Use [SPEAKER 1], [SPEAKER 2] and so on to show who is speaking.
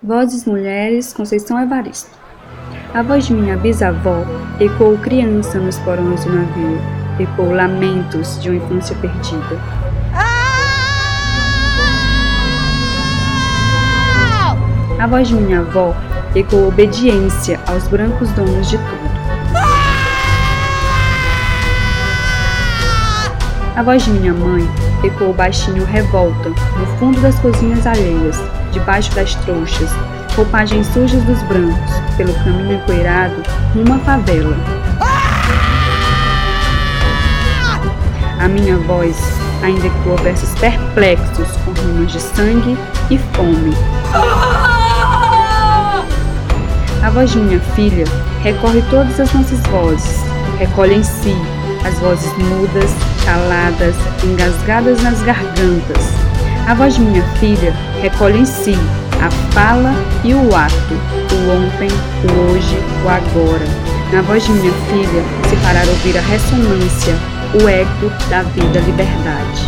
[SPEAKER 1] Vozes mulheres, Conceição Evaristo. A voz de minha bisavó ecoou criança nos porões do navio, ecoou lamentos de uma infância perdida. A voz de minha avó ecoou obediência aos brancos donos de tudo. A voz de minha mãe ecoou baixinho revolta no fundo das cozinhas alheias, debaixo das trouxas, roupagens sujas dos brancos, pelo caminho empoeirado à favela. A minha voz ainda ecoa versos perplexos com rimas de sangue e fome. A voz de minha filha recorre todas as nossas vozes, recolhe em si as vozes mudas, caladas, engasgadas nas gargantas. A voz de minha filha recolhe em si a fala e o ato, o ontem, o hoje, o agora. Na voz de minha filha se fará ouvir a ressonância, o eco da vida liberdade.